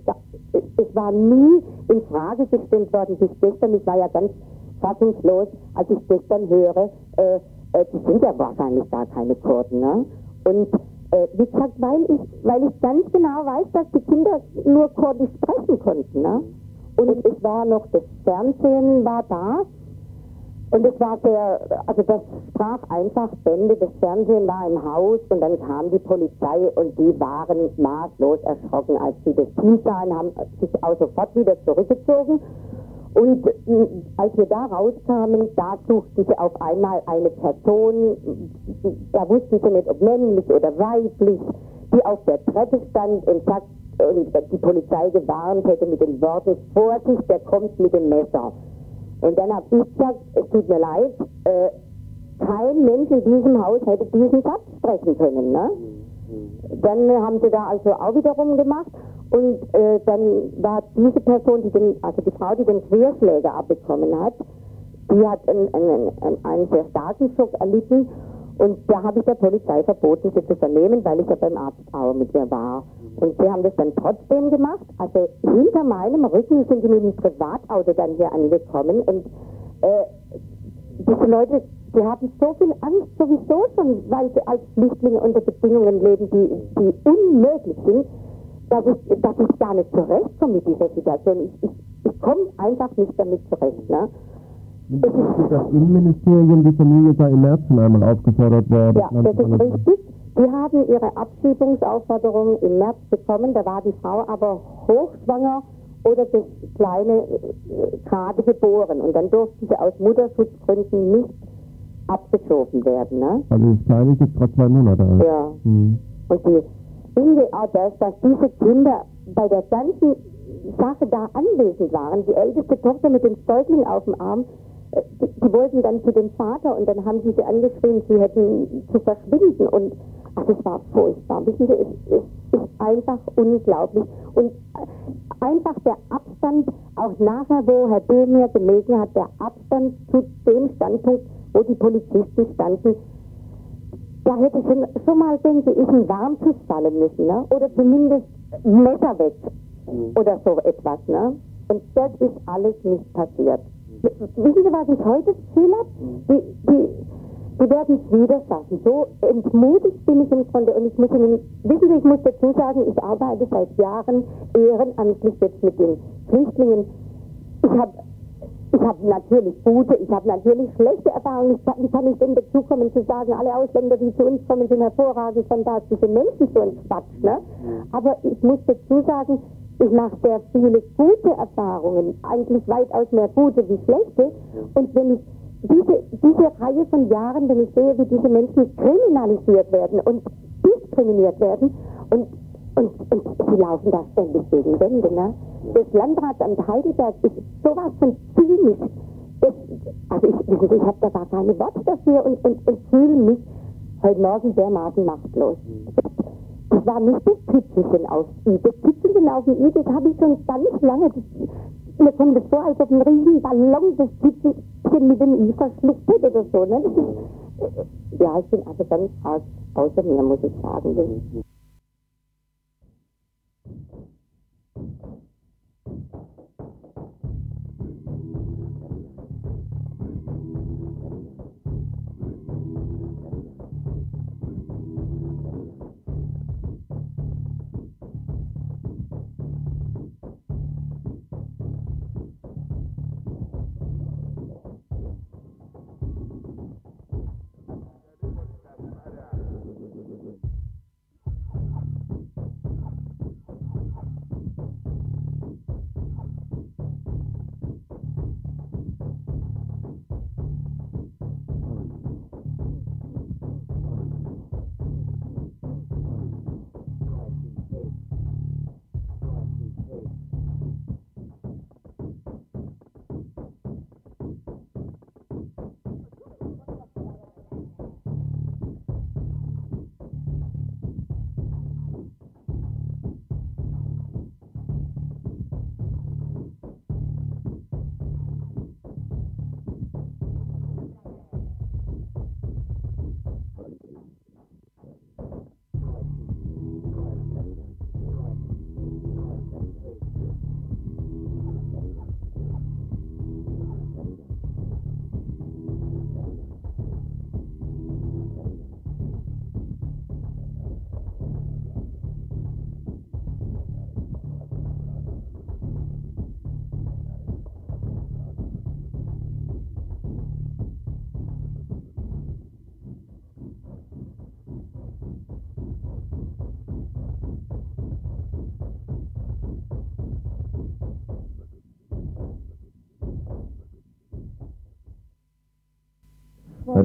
es, es war nie in Frage gestellt worden bis gestern. Ich war ja ganz fassungslos, als ich gestern höre, äh, äh, die sind ja wahrscheinlich gar keine Kurden. Ne? Und äh, wie gesagt, weil ich, weil ich ganz genau weiß, dass die Kinder nur Kurdisch sprechen konnten. Ne? Und es war noch, das Fernsehen war da. Und es war sehr, also das sprach einfach Bände, das Fernsehen war im Haus und dann kam die Polizei und die waren maßlos erschrocken, als sie das Team sahen, haben sich auch sofort wieder zurückgezogen. Und als wir da rauskamen, da suchten sie auf einmal eine Person, da wussten sie nicht, ob männlich oder weiblich, die auf der Treppe stand und sagt, und die Polizei gewarnt hätte mit den Worten, Vorsicht, der kommt mit dem Messer. Und dann habe ich gesagt, es tut mir leid, äh, kein Mensch in diesem Haus hätte diesen Satz sprechen können. Ne? Dann haben sie da also auch wiederum gemacht und äh, dann war diese Person, die den, also die Frau, die den Querschläger abbekommen hat, die hat einen, einen, einen sehr starken Schock erlitten und da habe ich der Polizei verboten, sie zu vernehmen, weil ich ja beim Arzt auch mit ihr war. Und sie haben das dann trotzdem gemacht. Also hinter meinem Rücken sind die mit dem Privatauto dann hier angekommen. Und äh, diese Leute, die haben so viel Angst sowieso schon, weil sie als Flüchtlinge unter Bedingungen leben, die, die unmöglich sind, dass ich, dass ich gar nicht zurechtkomme mit dieser Situation. Ich, ich, ich komme einfach nicht damit zurecht. Ne? Ist das Innenministerium, die Familie da im März schon einmal aufgefordert worden. Ja, das ist richtig. Die haben ihre Abschiebungsaufforderung im März bekommen, da war die Frau aber hochschwanger oder das Kleine äh, gerade geboren und dann durften sie aus Mutterschutzgründen nicht abgeschoben werden. Ne? Also das Kleine ist jetzt gerade zwei Monate alt. Ja. Mhm. Und die finde auch das, dass diese Kinder bei der ganzen Sache da anwesend waren. Die älteste Tochter mit dem Säugling auf dem Arm, die, wollten dann zu dem Vater und dann haben sie sie angeschrien, sie hätten zu verschwinden und Ach, das war furchtbar. Wissen Sie, es, es ist einfach unglaublich. Und einfach der Abstand, auch nachher, wo Herr Böhmer gelesen hat, der Abstand zu dem Standpunkt, wo die Polizisten standen, da hätte schon, schon mal, denke ich, ein Warnschuss fallen müssen, ne? oder zumindest Messer weg mhm. oder so etwas. Ne? Und das ist alles nicht passiert. Wissen Sie, was ich heute Gefühl habe? Die, die, Sie werden es wieder schaffen. So entmutigt bin ich im Grunde. Und ich muss Ihnen, wissen Sie, ich muss dazu sagen, ich arbeite seit Jahren ehrenamtlich jetzt mit den Flüchtlingen. Ich habe ich habe natürlich gute, ich habe natürlich schlechte Erfahrungen. Ich, wie kann ich denn dazu kommen zu sagen, alle Ausländer, die zu uns kommen, sind hervorragend, fantastische Menschen, so ein Quatsch. Ne? Aber ich muss dazu sagen, ich mache sehr viele gute Erfahrungen, eigentlich weitaus mehr gute wie schlechte. Und wenn ich diese, diese Reihe von Jahren, wenn ich sehe, wie diese Menschen kriminalisiert werden und diskriminiert werden und, und, und sie laufen da ständig gegen Wände. Ne? Das Landratsamt Heidelberg ist sowas von zynisch. Das, also ich, ich habe da gar keine Worte dafür und, und, und fühle mich heute Morgen dermaßen machtlos. Das war nicht das Tützelchen auf I. Das Tützelchen auf dem I, das habe ich schon ganz lange. Das, mir kommt es vor, als ob ein riesen Ballon das Tützelchen mit dem I verschluckt hätte oder so. Ne? Das ist, ja, ich bin also ganz aus, außer mir, muss ich sagen. Seit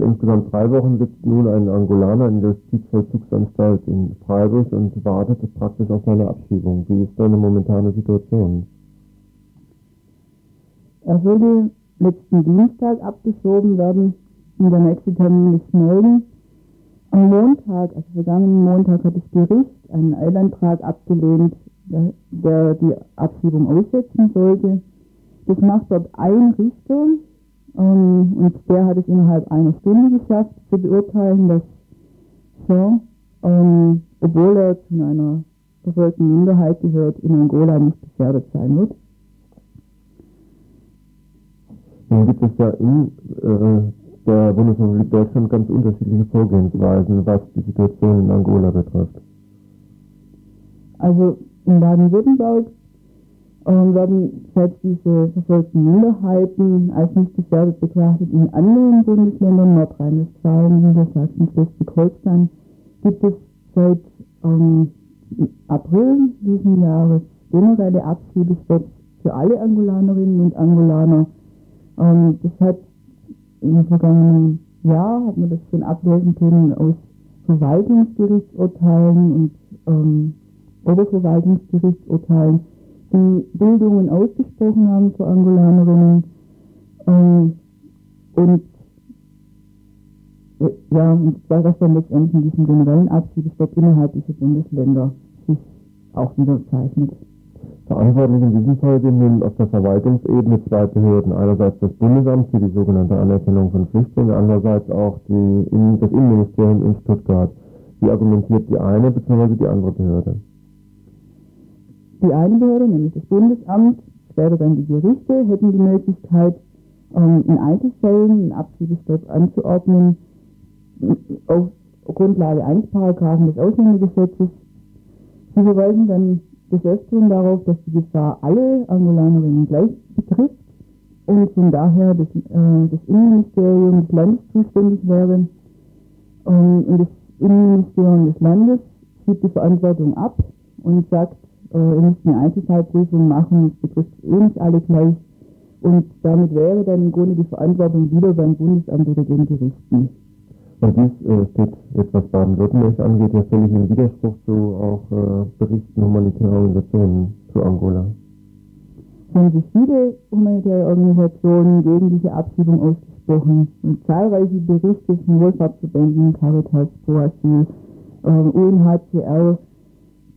insgesamt drei Wochen sitzt nun ein Angolaner in der Justizvollzugsanstalt in Freiburg und wartet praktisch auf seine Abschiebung. Wie ist deine momentane Situation? Er würde letzten Dienstag abgeschoben werden und der nächste Termin ist morgen. Am Montag, also vergangenen Montag, hat das Gericht einen Eilantrag abgelehnt, der, der die Abschiebung aussetzen sollte. Das macht dort ein Richter und der hat es innerhalb einer Stunde geschafft zu beurteilen, dass so, ähm, obwohl er zu einer verfolgten Minderheit gehört, in Angola nicht gefährdet sein wird. Nun gibt es ja in äh, der Bundesrepublik Deutschland ganz unterschiedliche Vorgehensweisen, was die Situation in Angola betrifft. Also in Baden-Württemberg ähm, werden selbst diese verfolgten Minderheiten als nicht gefährdet betrachtet. In anderen Bundesländern, Nordrhein-Westfalen, Niedersachsen, Schleswig-Holstein, gibt es seit ähm, April diesen Jahres generelle Abschiebestopp für alle Angolanerinnen und Angolaner. Ähm, das hat im vergangenen Jahr, hat man das schon ablesen können aus Verwaltungsgerichtsurteilen und ähm, Oberverwaltungsgerichtsurteilen, Bildungen ausgesprochen haben für Angolanerinnen. Ähm, und äh, ja, und das dann letztendlich in diesem generellen Abschiebestopp innerhalb dieser Bundesländer sich auch wieder zeichnet. Verantwortlich in diesem Fall sind auf der Verwaltungsebene zwei Behörden. Einerseits das Bundesamt für die sogenannte Anerkennung von Flüchtlingen, andererseits auch die, das Innenministerium in Stuttgart. Wie argumentiert die eine bzw. die andere Behörde? Die eine Behörde, nämlich das Bundesamt, später dann die Gerichte, hätten die Möglichkeit, ähm, in Einzelfällen einen Abschiebestopp anzuordnen, auf Grundlage eines Paragraphen des Ausländergesetzes. Sie verweisen dann des Öfteren darauf, dass die Gefahr alle Angolanerinnen gleich betrifft und von daher das, äh, das Innenministerium des Landes zuständig wäre. Ähm, und das Innenministerium des Landes schiebt die Verantwortung ab und sagt, ihr müsst eine Einzelfallprüfung machen, es betrifft eh nicht alle gleich. Und damit wäre dann im Grunde die Verantwortung wieder beim Bundesamt oder den Gerichten. Und dies äh, steht jetzt, was Baden-Württemberg angeht, ja völlig im Widerspruch zu auch äh, Berichten humanitärer Organisationen zu Angola. Es haben sich viele humanitäre Organisationen gegen diese Abschiebung ausgesprochen und zahlreiche Berichte von Wohlfahrtsverbänden, Caritas, Pro Asyl, äh, UNHCR,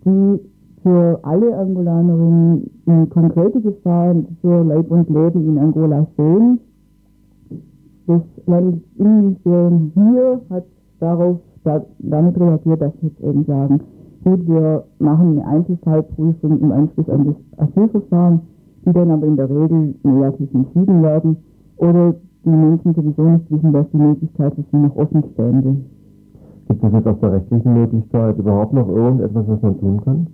die für alle Angolanerinnen eine konkrete Gefahr für Leib und Leben in Angola sehen das Landesinnenministerium hier hat darauf da, damit reagiert, dass sie jetzt eben sagen, gut, wir machen eine Einzelfallprüfung im Anschluss an das Asylverfahren, die dann aber in der Regel negativ entschieden werden oder die Menschen sowieso nicht wissen, dass die Möglichkeit für sie noch offen stände. Gibt es jetzt auf der rechtlichen Möglichkeit überhaupt noch irgendetwas, was man tun kann?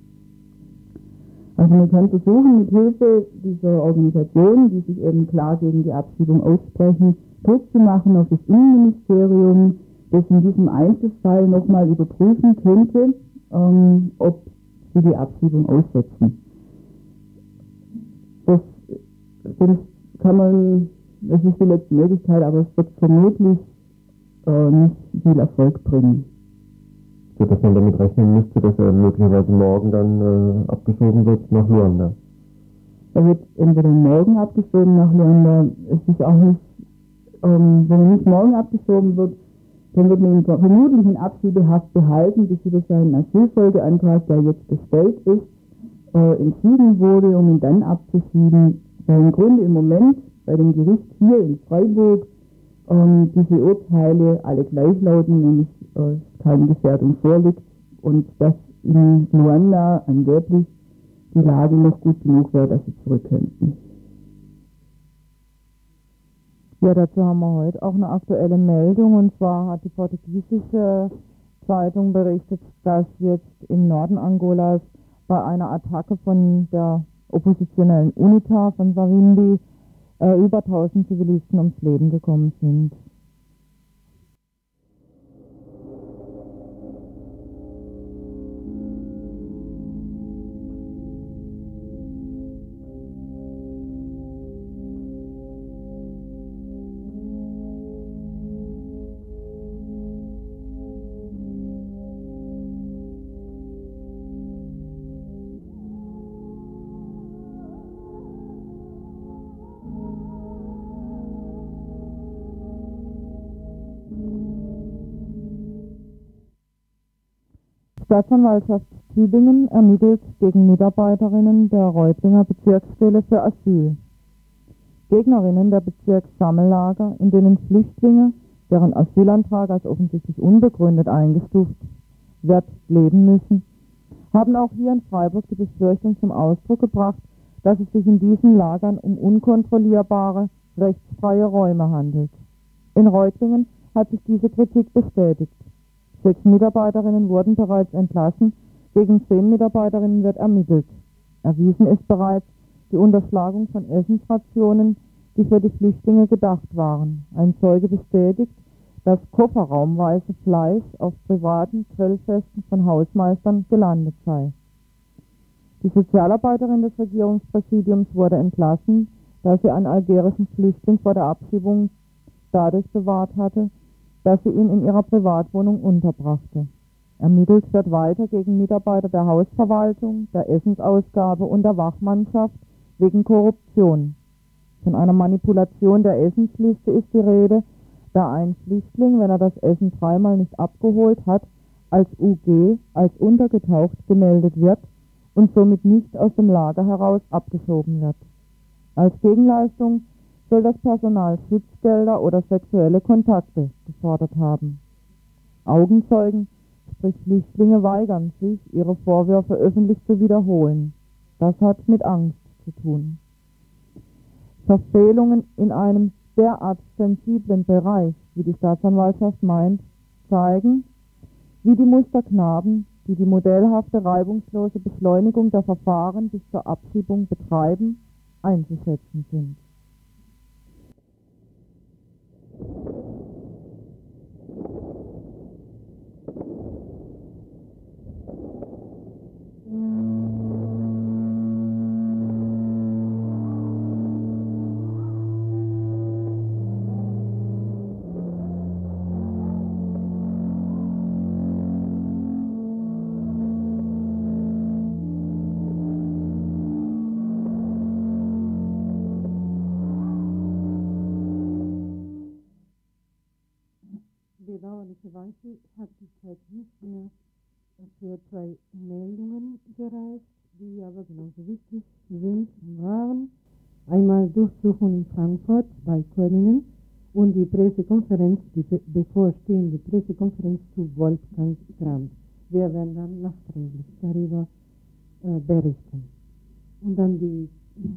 Also man kann versuchen, mit Hilfe dieser Organisationen, die sich eben klar gegen die Abschiebung aussprechen, Druck zu machen auf das Innenministerium, das in diesem Einzelfall nochmal überprüfen könnte, ähm, ob sie die Abschiebung aussetzen. Das, das kann man, das ist die letzte Möglichkeit, aber es wird vermutlich äh, nicht viel Erfolg bringen. So dass man damit rechnen müsste, dass er möglicherweise morgen dann äh, abgeschoben wird nach Luanda. Er wird entweder morgen abgeschoben nach Luanda. Es ist auch nicht ähm, wenn er nicht morgen abgeschoben wird, dann wird man ihn vermutlich in Abschiebehaft behalten, bis über seinen Asylfolgeantrag, der jetzt gestellt ist, äh, entschieden wurde, um ihn dann abzuschieben. Weil im Grunde im Moment bei dem Gericht hier in Freiburg ähm, diese Urteile alle gleichlauten, nämlich keine Gefährdung vorliegt und dass in Luanda angeblich die Lage noch gut genug wäre, dass sie zurück könnten. Ja, dazu haben wir heute auch eine aktuelle Meldung und zwar hat die portugiesische Zeitung berichtet, dass jetzt im Norden Angolas bei einer Attacke von der oppositionellen UNITA von Savimbi äh, über 1000 Zivilisten ums Leben gekommen sind. Staatsanwaltschaft Tübingen ermittelt gegen Mitarbeiterinnen der Reutlinger Bezirksstelle für Asyl. Gegnerinnen der Bezirkssammellager, in denen Flüchtlinge, deren Asylantrag als offensichtlich unbegründet eingestuft wird, leben müssen, haben auch hier in Freiburg die Befürchtung zum Ausdruck gebracht, dass es sich in diesen Lagern um unkontrollierbare, rechtsfreie Räume handelt. In Reutlingen hat sich diese Kritik bestätigt. Sechs Mitarbeiterinnen wurden bereits entlassen, gegen zehn Mitarbeiterinnen wird ermittelt. Erwiesen ist bereits die Unterschlagung von Essensrationen, die für die Flüchtlinge gedacht waren. Ein Zeuge bestätigt, dass kofferraumweise Fleisch auf privaten Grillfesten von Hausmeistern gelandet sei. Die Sozialarbeiterin des Regierungspräsidiums wurde entlassen, da sie einen algerischen Flüchtling vor der Abschiebung dadurch bewahrt hatte, dass sie ihn in ihrer Privatwohnung unterbrachte. Ermittelt wird weiter gegen Mitarbeiter der Hausverwaltung, der Essensausgabe und der Wachmannschaft wegen Korruption. Von einer Manipulation der Essensliste ist die Rede, da ein Flüchtling, wenn er das Essen dreimal nicht abgeholt hat, als UG, als untergetaucht gemeldet wird und somit nicht aus dem Lager heraus abgeschoben wird. Als Gegenleistung soll das Personal Schutzgelder oder sexuelle Kontakte gefordert haben. Augenzeugen, sprich Flüchtlinge, weigern sich, ihre Vorwürfe öffentlich zu wiederholen. Das hat mit Angst zu tun. Verfehlungen in einem derart sensiblen Bereich, wie die Staatsanwaltschaft meint, zeigen, wie die Musterknaben, die die modellhafte reibungslose Beschleunigung der Verfahren bis zur Abschiebung betreiben, einzuschätzen sind. Die Pressekonferenz, die bevorstehende Pressekonferenz zu Wolfgang Grant. Wir werden dann nachträglich darüber äh, berichten. Und dann die äh,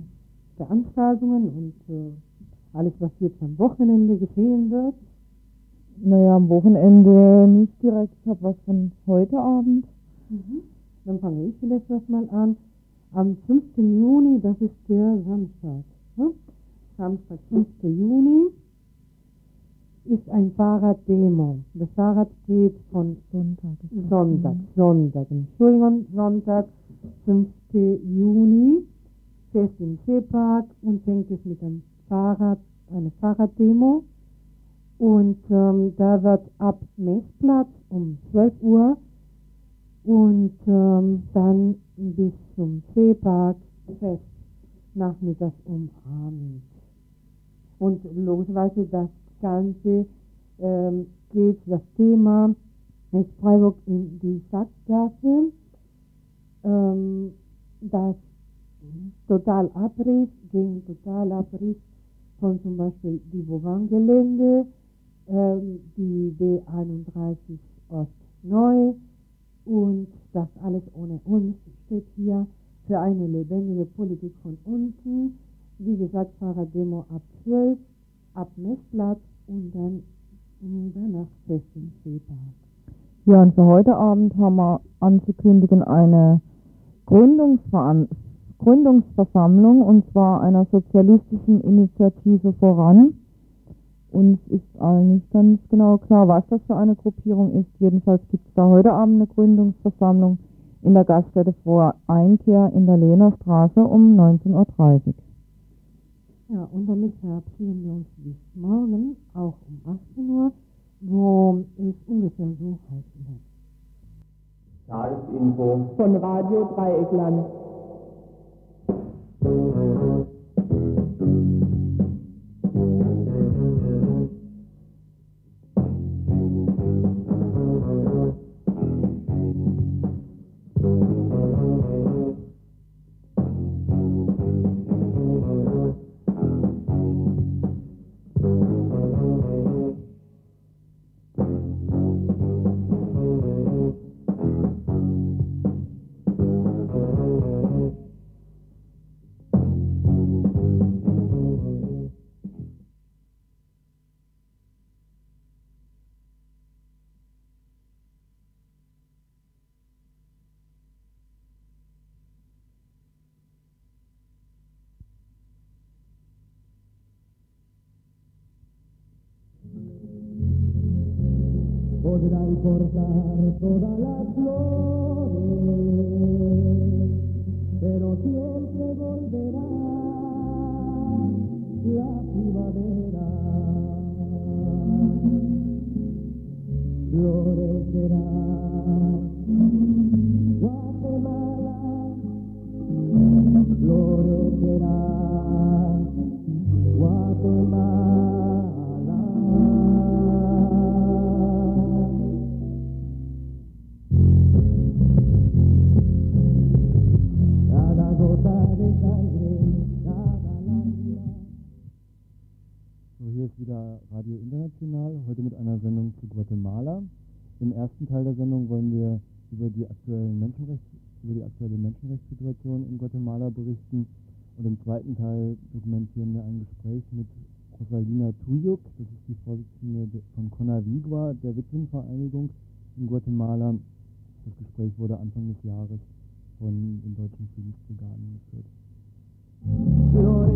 Veranstaltungen und äh, alles, was jetzt am Wochenende geschehen wird. Naja, am Wochenende nicht direkt. Ich habe was von heute Abend. Mhm. Dann fange ich vielleicht was mal an. Am 5. Juni, das ist der Samstag. Ne? Samstag, 5. Juni, ist ein Fahrraddemo. Das Fahrrad geht von Sonntag. Sonntag, Sonntag. Entschuldigung, Sonntag, 5. Juni, fährt im Seepark und fängt es mit einem Fahrrad, eine Fahrraddemo und ähm, da wird ab Messplatz um 12 Uhr und ähm, dann bis zum Seepark fest nachmittags um Abend. Und logischerweise das Ganze ähm, geht das Thema ist Freiburg in die Sackgasse, ähm, das Totalabriss, gegen Totalabriss von zum Beispiel die Bovan-Gelände, ähm, die B31 Ost neu und das alles ohne uns steht hier für eine lebendige Politik von unten. Wie gesagt, Fahrraddemo ab 12, ab Messplatz und dann danach fest im Seepark. Ja, und für heute Abend haben wir anzukündigen eine Gründungsversammlung und zwar einer sozialistischen Initiative voran. Uns ist allen nicht ganz genau klar, was das für eine Gruppierung ist. Jedenfalls gibt es da heute Abend eine Gründungsversammlung in der Gaststätte vor Einkehr in der Lehner Straße um 19.30 Uhr. Ja, und damit verabschieden wir uns bis morgen, auch um 18 Uhr, wo es ungefähr so heißen wird. Tagesinfo von Radio Dreieckland. Florecerá Guatemala, florecerá wieder Radio International, heute mit einer Sendung zu Guatemala. Im ersten Teil der Sendung wollen wir über die, aktuellen Menschenrechts, über die aktuelle Menschenrechtssituation in Guatemala berichten und im zweiten Teil dokumentieren wir ein Gespräch mit Rosalina Tuyuk, das ist die Vorsitzende de- von Conavigua, der Witwenvereinigung in Guatemala. Das Gespräch wurde Anfang des Jahres von den deutschen Friedensbrigaden geführt.